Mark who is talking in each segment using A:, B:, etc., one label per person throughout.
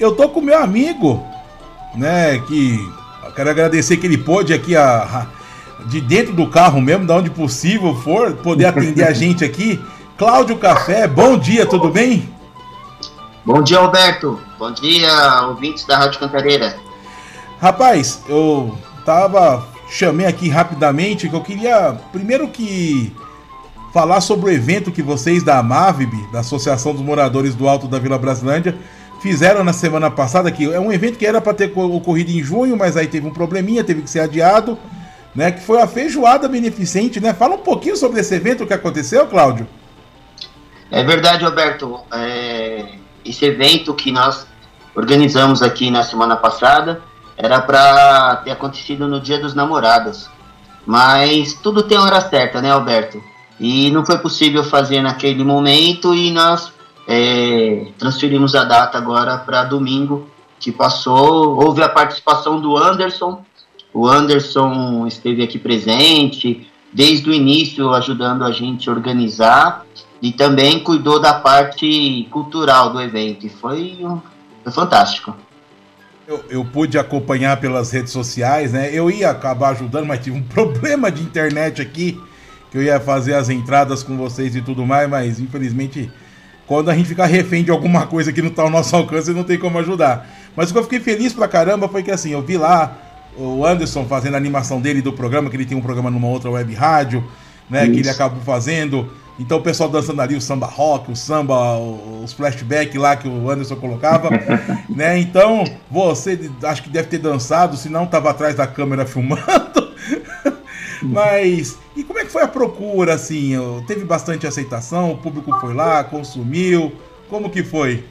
A: Eu tô com meu amigo, né, que eu quero agradecer que ele pôde aqui a, a, de dentro do carro mesmo, da onde possível for, poder atender a gente aqui. Cláudio Café, bom dia, tudo bem?
B: Bom dia, Alberto. Bom dia, ouvintes da Rádio Cantareira.
A: Rapaz, eu tava chamei aqui rapidamente que eu queria primeiro que falar sobre o evento que vocês da Amavib, da Associação dos Moradores do Alto da Vila Brasilândia, fizeram na semana passada, que é um evento que era para ter ocorrido em junho, mas aí teve um probleminha, teve que ser adiado, né? Que foi a feijoada beneficente, né? Fala um pouquinho sobre esse evento que aconteceu, Cláudio.
B: É verdade, Roberto. É... Esse evento que nós organizamos aqui na semana passada era para ter acontecido no Dia dos Namorados. Mas tudo tem hora certa, né, Alberto? E não foi possível fazer naquele momento e nós é, transferimos a data agora para domingo que passou. Houve a participação do Anderson. O Anderson esteve aqui presente desde o início, ajudando a gente a organizar e também cuidou da parte cultural do evento. E foi, foi fantástico.
A: Eu, eu, pude acompanhar pelas redes sociais, né? Eu ia acabar ajudando, mas tive um problema de internet aqui, que eu ia fazer as entradas com vocês e tudo mais, mas infelizmente quando a gente ficar refém de alguma coisa que não está ao nosso alcance, não tem como ajudar. Mas o que eu fiquei feliz pra caramba foi que assim, eu vi lá o Anderson fazendo a animação dele do programa, que ele tem um programa numa outra web rádio, né? Isso. Que ele acabou fazendo. Então o pessoal dançando ali o samba rock, o samba, os flashbacks lá que o Anderson colocava, né? Então, você acho que deve ter dançado, se não estava atrás da câmera filmando. Mas e foi a procura, assim? Teve bastante aceitação? O público foi lá, consumiu? Como que foi?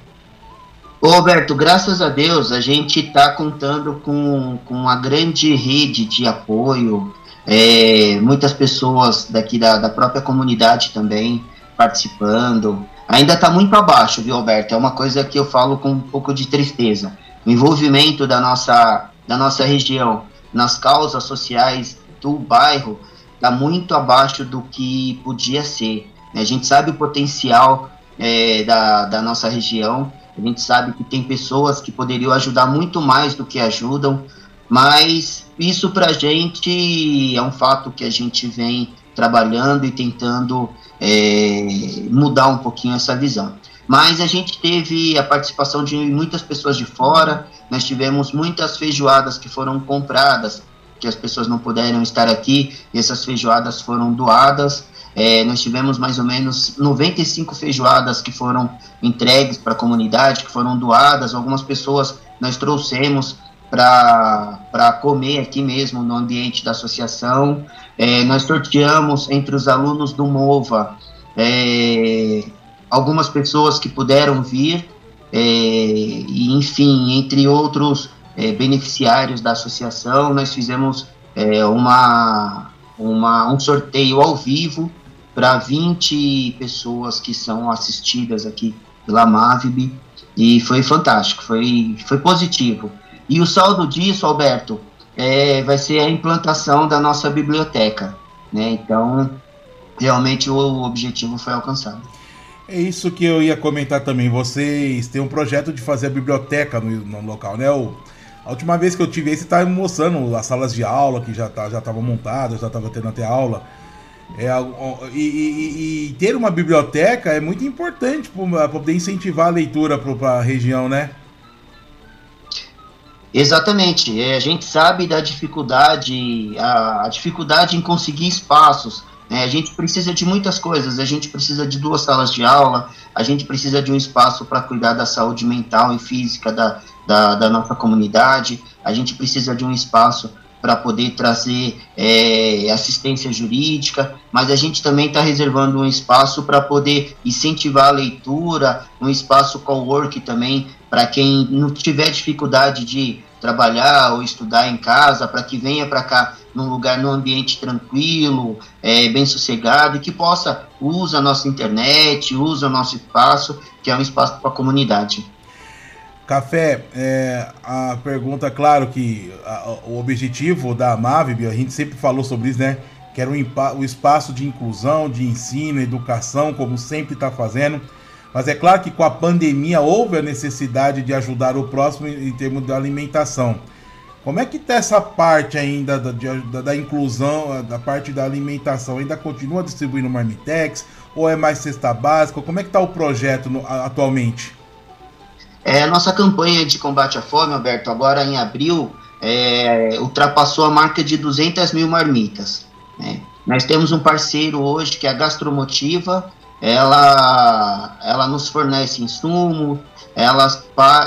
B: Ô, Roberto, graças a Deus a gente está contando com, com uma grande rede de apoio, é, muitas pessoas daqui da, da própria comunidade também participando. Ainda está muito abaixo, viu, Roberto? É uma coisa que eu falo com um pouco de tristeza. O envolvimento da nossa, da nossa região nas causas sociais do bairro está muito abaixo do que podia ser. Né? A gente sabe o potencial é, da, da nossa região, a gente sabe que tem pessoas que poderiam ajudar muito mais do que ajudam, mas isso para a gente é um fato que a gente vem trabalhando e tentando é, mudar um pouquinho essa visão. Mas a gente teve a participação de muitas pessoas de fora, nós tivemos muitas feijoadas que foram compradas que as pessoas não puderam estar aqui e essas feijoadas foram doadas. É, nós tivemos mais ou menos 95 feijoadas que foram entregues para a comunidade, que foram doadas. Algumas pessoas nós trouxemos para comer aqui mesmo no ambiente da associação. É, nós sorteamos entre os alunos do MOVA é, algumas pessoas que puderam vir, é, e enfim, entre outros é, beneficiários da associação, nós fizemos é, uma, uma, um sorteio ao vivo para 20 pessoas que são assistidas aqui pela Mavib e foi fantástico, foi, foi positivo. E o saldo disso, Alberto, é, vai ser a implantação da nossa biblioteca, né? Então, realmente o objetivo foi alcançado.
A: É isso que eu ia comentar também. Vocês têm um projeto de fazer a biblioteca no, no local, né? O, a última vez que eu tive aí, você estava mostrando as salas de aula que já tá, já estavam montadas, já estava tendo até aula. É, e, e, e, ter uma biblioteca é muito importante para poder incentivar a leitura para a região, né?
B: Exatamente. É, a gente sabe da dificuldade, a, a dificuldade em conseguir espaços. Né? A gente precisa de muitas coisas. A gente precisa de duas salas de aula, a gente precisa de um espaço para cuidar da saúde mental e física da, da, da nossa comunidade, a gente precisa de um espaço para poder trazer é, assistência jurídica, mas a gente também está reservando um espaço para poder incentivar a leitura, um espaço co-work também, para quem não tiver dificuldade de trabalhar ou estudar em casa, para que venha para cá num lugar, num ambiente tranquilo, é, bem sossegado, e que possa usar a nossa internet, usa o nosso espaço, que é um espaço para a comunidade.
A: Café, é, a pergunta, claro que a, o objetivo da Mavib, a gente sempre falou sobre isso, né? Que era o, espaço de inclusão, de ensino, educação, como sempre está fazendo. Mas é claro que com a pandemia houve a necessidade de ajudar o próximo em termos de alimentação. Como é que está essa parte ainda da, da, da, inclusão, da parte da alimentação? Ainda continua distribuindo marmitex? Ou é mais cesta básica? Como é que está o projeto no, atualmente?
B: É, nossa campanha de combate à fome, Alberto, agora em abril, é, ultrapassou a marca de 200 mil marmitas. Né? Nós temos um parceiro hoje que é a Gastromotiva, ela, ela nos fornece insumo, ela,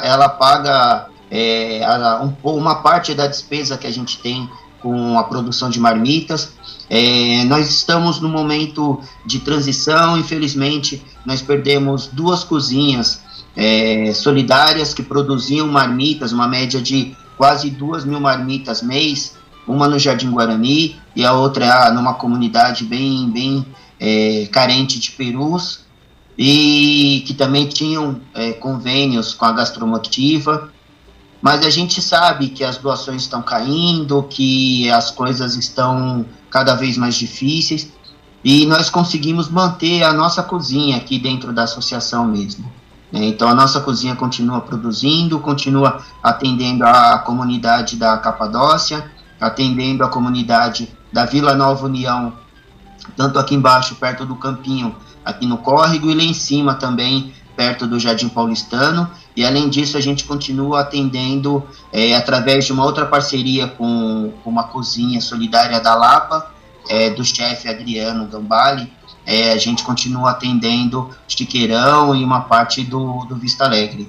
B: ela paga é, um, uma parte da despesa que a gente tem com a produção de marmitas. É, nós estamos no momento de transição, infelizmente, nós perdemos duas cozinhas é, solidárias que produziam marmitas, uma média de quase duas mil marmitas mês, uma no Jardim Guarani e a outra numa comunidade bem, bem é, carente de perus, e que também tinham é, convênios com a gastromotiva mas a gente sabe que as doações estão caindo, que as coisas estão cada vez mais difíceis e nós conseguimos manter a nossa cozinha aqui dentro da associação mesmo. Então a nossa cozinha continua produzindo, continua atendendo a comunidade da Capadócia, atendendo a comunidade da Vila Nova União, tanto aqui embaixo, perto do Campinho, aqui no Córrego, e lá em cima também, perto do Jardim Paulistano, e além disso, a gente continua atendendo é, através de uma outra parceria com, com, uma cozinha solidária da Lapa, é, do chefe Adriano Gambale. É, a gente continua atendendo Chiqueirão e uma parte do, do Vista Alegre.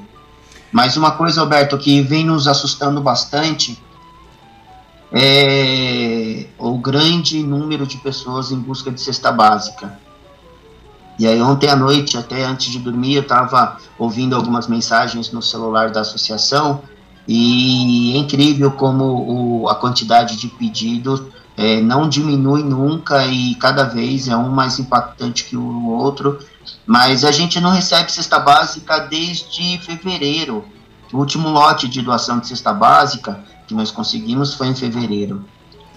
B: Mas uma coisa, Alberto, que vem nos assustando bastante é o grande número de pessoas em busca de cesta básica. E aí ontem à noite, até antes de dormir, eu estava ouvindo algumas mensagens no celular da associação e é incrível como o, a quantidade de pedidos é, não diminui nunca e cada vez é um mais impactante que o outro. Mas a gente não recebe cesta básica desde fevereiro. O último lote de doação de cesta básica que nós conseguimos foi em fevereiro.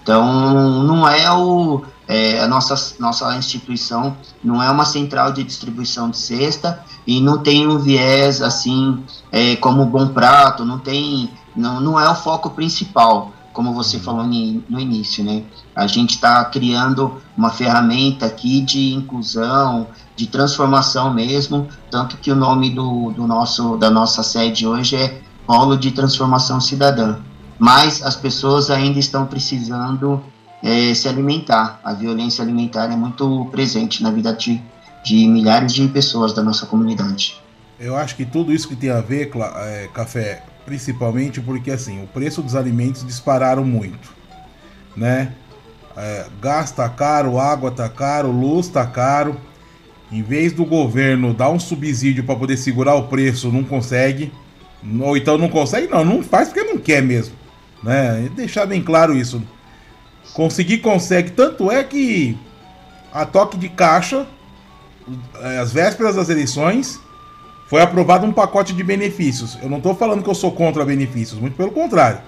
B: Então, não é o, é, a nossa, nossa instituição não é uma central de distribuição de cesta e não tem um viés assim é, como bom prato, não tem, não, não é o foco principal, como você uhum. falou no início, né? A gente está criando uma ferramenta aqui de inclusão, de transformação mesmo, tanto que o nome do, do nosso, da nossa sede hoje é Polo de Transformação Cidadã. Mas as pessoas ainda estão precisando é, se alimentar. A violência alimentar é muito presente na vida de, de milhares de pessoas da nossa comunidade.
A: Eu acho que tudo isso que tem a ver, é, Café, principalmente porque assim, o preço dos alimentos dispararam muito, né? É, gás tá caro, água tá caro, luz tá caro. Em vez do governo dar um subsídio para poder segurar o preço, não consegue. Ou então não consegue, não, não faz porque não quer mesmo, né? deixar bem claro isso. Conseguir consegue. Tanto é que a toque de caixa, às é, vésperas das eleições, foi aprovado um pacote de benefícios. Eu não estou falando que eu sou contra benefícios, muito pelo contrário.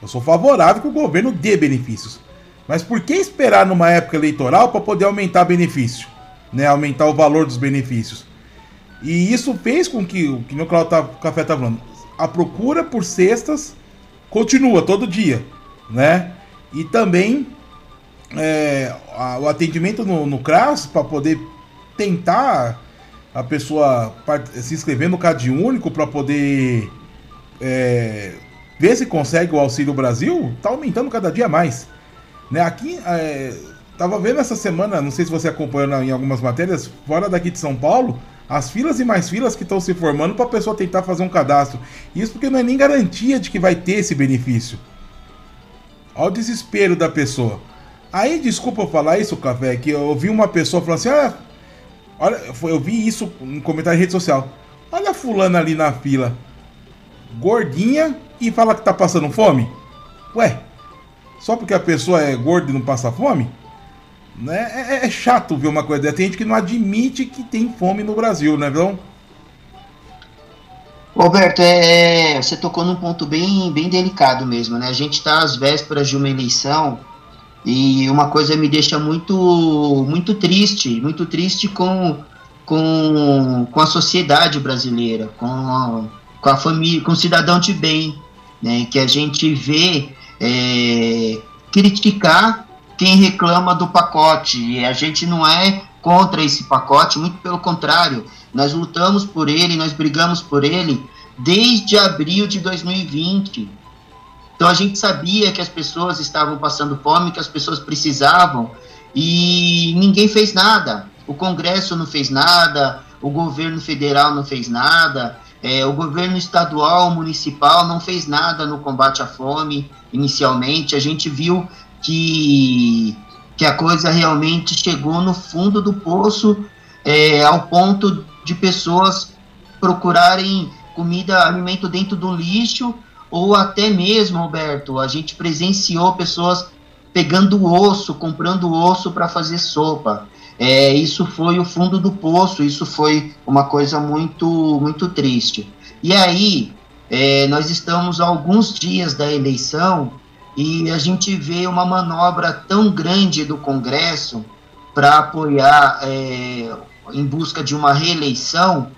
A: Eu sou favorável que o governo dê benefícios. Mas por que esperar numa época eleitoral para poder aumentar benefício? Né? Aumentar o valor dos benefícios. E isso fez com que, o que o Café está falando, a procura por cestas continua todo dia, né? E também é, a, o atendimento no, no CRAS para poder tentar a pessoa se inscrever no CAD único para poder é, ver se consegue o Auxílio Brasil, está aumentando cada dia mais. Né? Aqui, é, tava vendo essa semana, não sei se você acompanhou em algumas matérias, fora daqui de São Paulo, as filas e mais filas que estão se formando para a pessoa tentar fazer um cadastro. Isso porque não é nem garantia de que vai ter esse benefício. Olha o desespero da pessoa. Aí, desculpa falar isso, Café, que eu ouvi uma pessoa falando assim: olha, olha, eu vi isso no comentário em rede social. Olha a fulana ali na fila, gordinha e fala que tá passando fome. Ué, só porque a pessoa é gorda e não passa fome? Né? É, é, é chato ver uma coisa dessa. Tem gente que não admite que tem fome no Brasil, né, não?
B: Roberto, é, é, você tocou num ponto bem, bem delicado mesmo, né? A gente está às vésperas de uma eleição e uma coisa me deixa muito, muito triste, muito triste com, com, com a sociedade brasileira, com a, com a família, com o cidadão de bem, né, que a gente vê é, criticar quem reclama do pacote. E a gente não é contra esse pacote, muito pelo contrário, nós lutamos por ele, nós brigamos por ele desde abril de 2020. Então a gente sabia que as pessoas estavam passando fome, que as pessoas precisavam e ninguém fez nada. O Congresso não fez nada, o governo federal não fez nada, é, o governo estadual, municipal não fez nada no combate à fome inicialmente. A gente viu que, que a coisa realmente chegou no fundo do poço, é, ao ponto de pessoas procurarem comida, alimento dentro do lixo, ou até mesmo, Alberto, a gente presenciou pessoas pegando osso, comprando osso para fazer sopa. É, isso foi o fundo do poço, isso foi uma coisa muito, muito triste. E aí, é, nós estamos alguns dias da eleição e a gente vê uma manobra tão grande do Congresso para apoiar é, em busca de uma reeleição,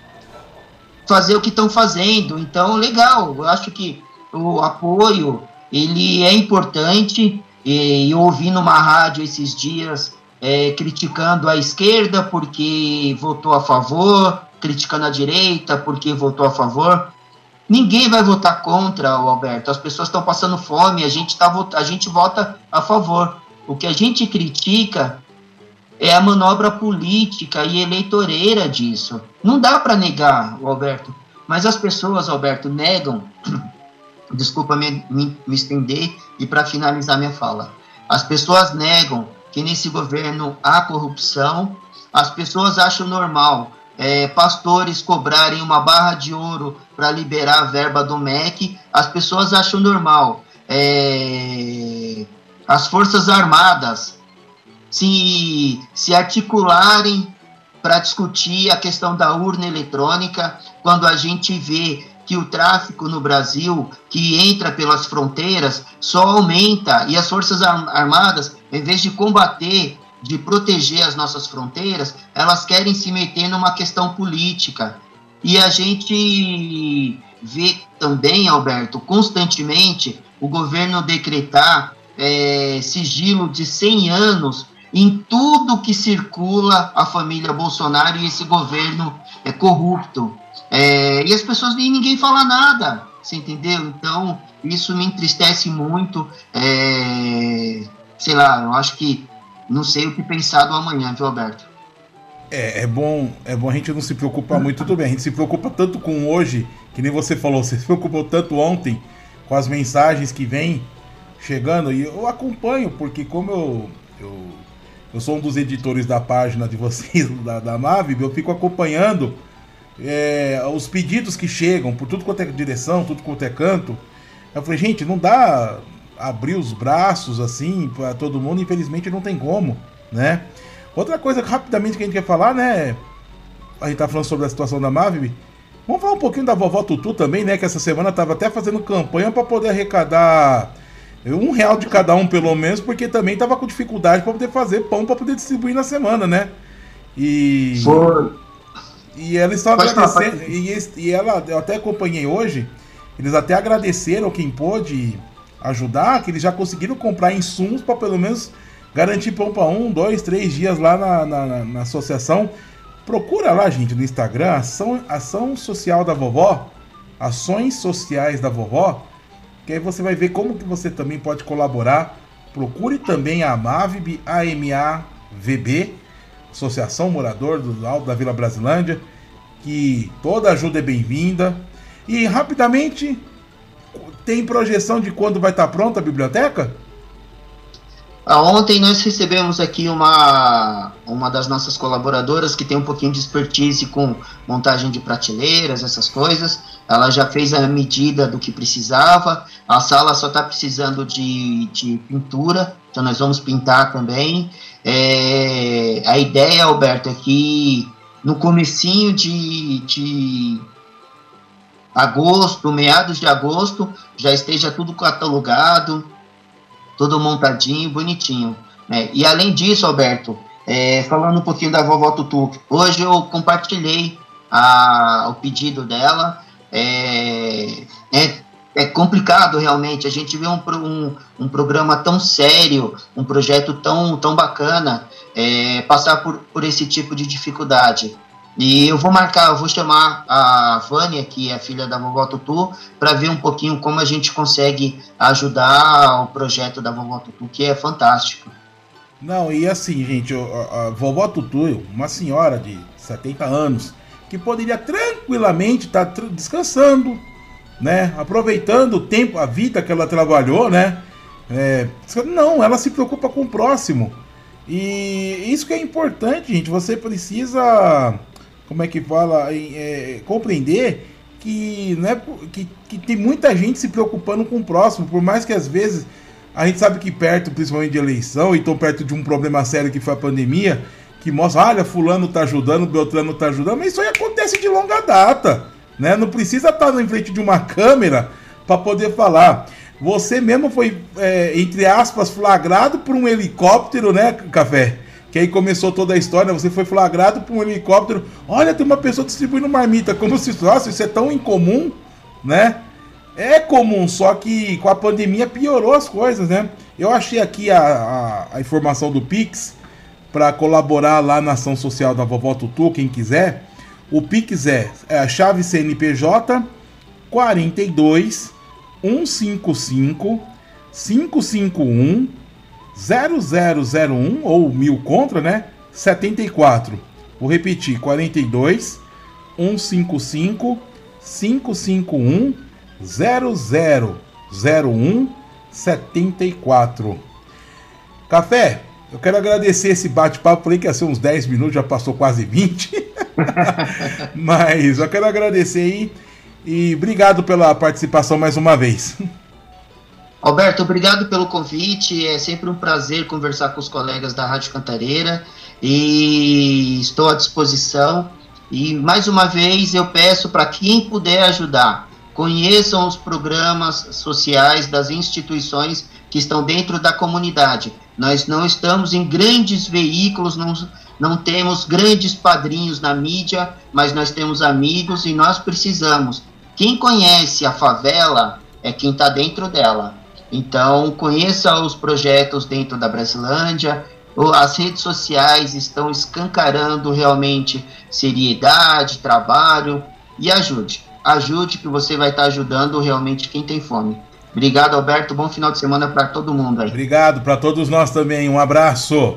B: fazer o que estão fazendo. Então, legal, eu acho que o apoio ele é importante. E eu ouvi numa rádio esses dias é, criticando a esquerda porque votou a favor, criticando a direita porque votou a favor. Ninguém vai votar contra, Alberto. As pessoas estão passando fome, a gente, tá, a gente vota a favor. O que a gente critica é a manobra política e eleitoreira disso. Não dá para negar, Alberto. Mas as pessoas, Alberto, negam. Desculpa me, me, me estender e para finalizar minha fala. As pessoas negam que nesse governo há corrupção. As pessoas acham normal é, pastores cobrarem uma barra de ouro para liberar a verba do MEC. As pessoas acham normal. É, as Forças Armadas se, se articularem para discutir a questão da urna eletrônica, quando a gente vê que o tráfico no Brasil, que entra pelas fronteiras, só aumenta e as Forças Armadas, em vez de combater, de proteger as nossas fronteiras, elas querem se meter numa questão política. E a gente vê também, Alberto, constantemente o governo decretar é, sigilo de 100 anos em tudo que circula a família Bolsonaro e esse governo é corrupto. É, e as pessoas nem ninguém fala nada, você entendeu? Então, isso me entristece muito. É, sei lá, eu acho que não sei o que pensar do amanhã, viu, Alberto?
A: É, é bom, é bom a gente não se preocupar muito, tudo bem. A gente se preocupa tanto com hoje, que nem você falou, você se preocupou tanto ontem com as mensagens que vêm chegando, e eu acompanho, porque como eu, eu, eu sou um dos editores da página de vocês, da, da Mavib, eu fico acompanhando é, os pedidos que chegam por tudo quanto é direção, tudo quanto é canto. Eu falei, gente, não dá abrir os braços assim para todo mundo, infelizmente não tem como, né? Outra coisa rapidamente que a gente quer falar, né? A gente tá falando sobre a situação da Maviv. Vamos falar um pouquinho da vovó Tutu também, né? Que essa semana tava até fazendo campanha para poder arrecadar um real de cada um, pelo menos, porque também tava com dificuldade para poder fazer pão para poder distribuir na semana, né? E. Foi. E ela está agradecendo. E, e ela, eu até acompanhei hoje, eles até agradeceram quem pôde ajudar, que eles já conseguiram comprar insumos para pelo menos garantir pão para um, dois, três dias lá na, na, na, associação. Procura lá, gente, no Instagram, Ação, Ação Social da Vovó, Ações Sociais da Vovó, que aí você vai ver como que você também pode colaborar. Procure também a AMAVB, AMAVB, Associação Morador do Alto da Vila Brasilândia, que toda ajuda é bem-vinda. E rapidamente, tem projeção de quando vai estar pronta a biblioteca?
B: Ah, ontem nós recebemos aqui uma, uma das nossas colaboradoras que tem um pouquinho de expertise com montagem de prateleiras, essas coisas. Ela já fez a medida do que precisava. A sala só está precisando de, de pintura, então nós vamos pintar também. É, a ideia, Alberto, é que no comecinho de, de agosto, meados de agosto, já esteja tudo catalogado, tudo montadinho, bonitinho. Né? E além disso, Alberto, É, falando um pouquinho da vovó Tutu, hoje eu compartilhei a, o pedido dela. É, é, é, complicado realmente. A gente vê um, um, um, programa tão sério, um projeto tão, tão bacana, é, passar por, por esse tipo de dificuldade. E eu vou marcar, eu vou chamar a Vânia, que é filha da vovó Tutu, para ver um pouquinho como a gente consegue ajudar o projeto da vovó Tutu, que é fantástico.
A: Não, e assim, gente, a, a vovó Tutu, uma senhora de 70 anos, que poderia tranquilamente estar tá descansando, né? Aproveitando o tempo, a vida que ela trabalhou, né? É, não, ela se preocupa com o próximo. E isso que é importante, gente. Você precisa, como é que fala, é, compreender que, né, que, que tem muita gente se preocupando com o próximo, por mais que às vezes a gente sabe que perto, principalmente de eleição, e tão perto de um problema sério que foi a pandemia, que mostra, olha, fulano tá ajudando, Beltrano tá ajudando, mas isso aí acontece de longa data, né? Não precisa estar na frente de uma câmera para poder falar. Você mesmo foi, é, entre aspas, flagrado por um helicóptero, né, Café? Que aí começou toda a história, você foi flagrado por um helicóptero. Olha, tem uma pessoa distribuindo marmita, como se, nossa, isso é tão incomum, né? É comum, só que com a pandemia piorou as coisas, né? Eu achei aqui a, a, a informação do Pix para colaborar lá na ação social da Vovó Tutu, quem quiser. O Pix é, é a chave CNPJ 42 155 551 0001 ou mil contra, né? 74. Vou repetir: 42 155 551 0001 74. Café, eu quero agradecer esse bate-papo. Falei que ia ser uns 10 minutos, já passou quase 20. Mas eu quero agradecer aí e obrigado pela participação mais uma vez.
B: Alberto, obrigado pelo convite. É sempre um prazer conversar com os colegas da Rádio Cantareira e estou à disposição. E mais uma vez eu peço para quem puder ajudar, conheçam os programas sociais das instituições que estão dentro da comunidade. Nós não estamos em grandes veículos, não, não temos grandes padrinhos na mídia, mas nós temos amigos e nós precisamos quem conhece a favela é quem está dentro dela. Então, conheça os projetos dentro da Brasilândia. As redes sociais estão escancarando realmente seriedade, trabalho e ajude. Ajude que você vai estar tá ajudando realmente quem tem fome. Obrigado, Alberto. Bom final de semana para todo mundo aí.
A: Obrigado para todos nós também. Um abraço.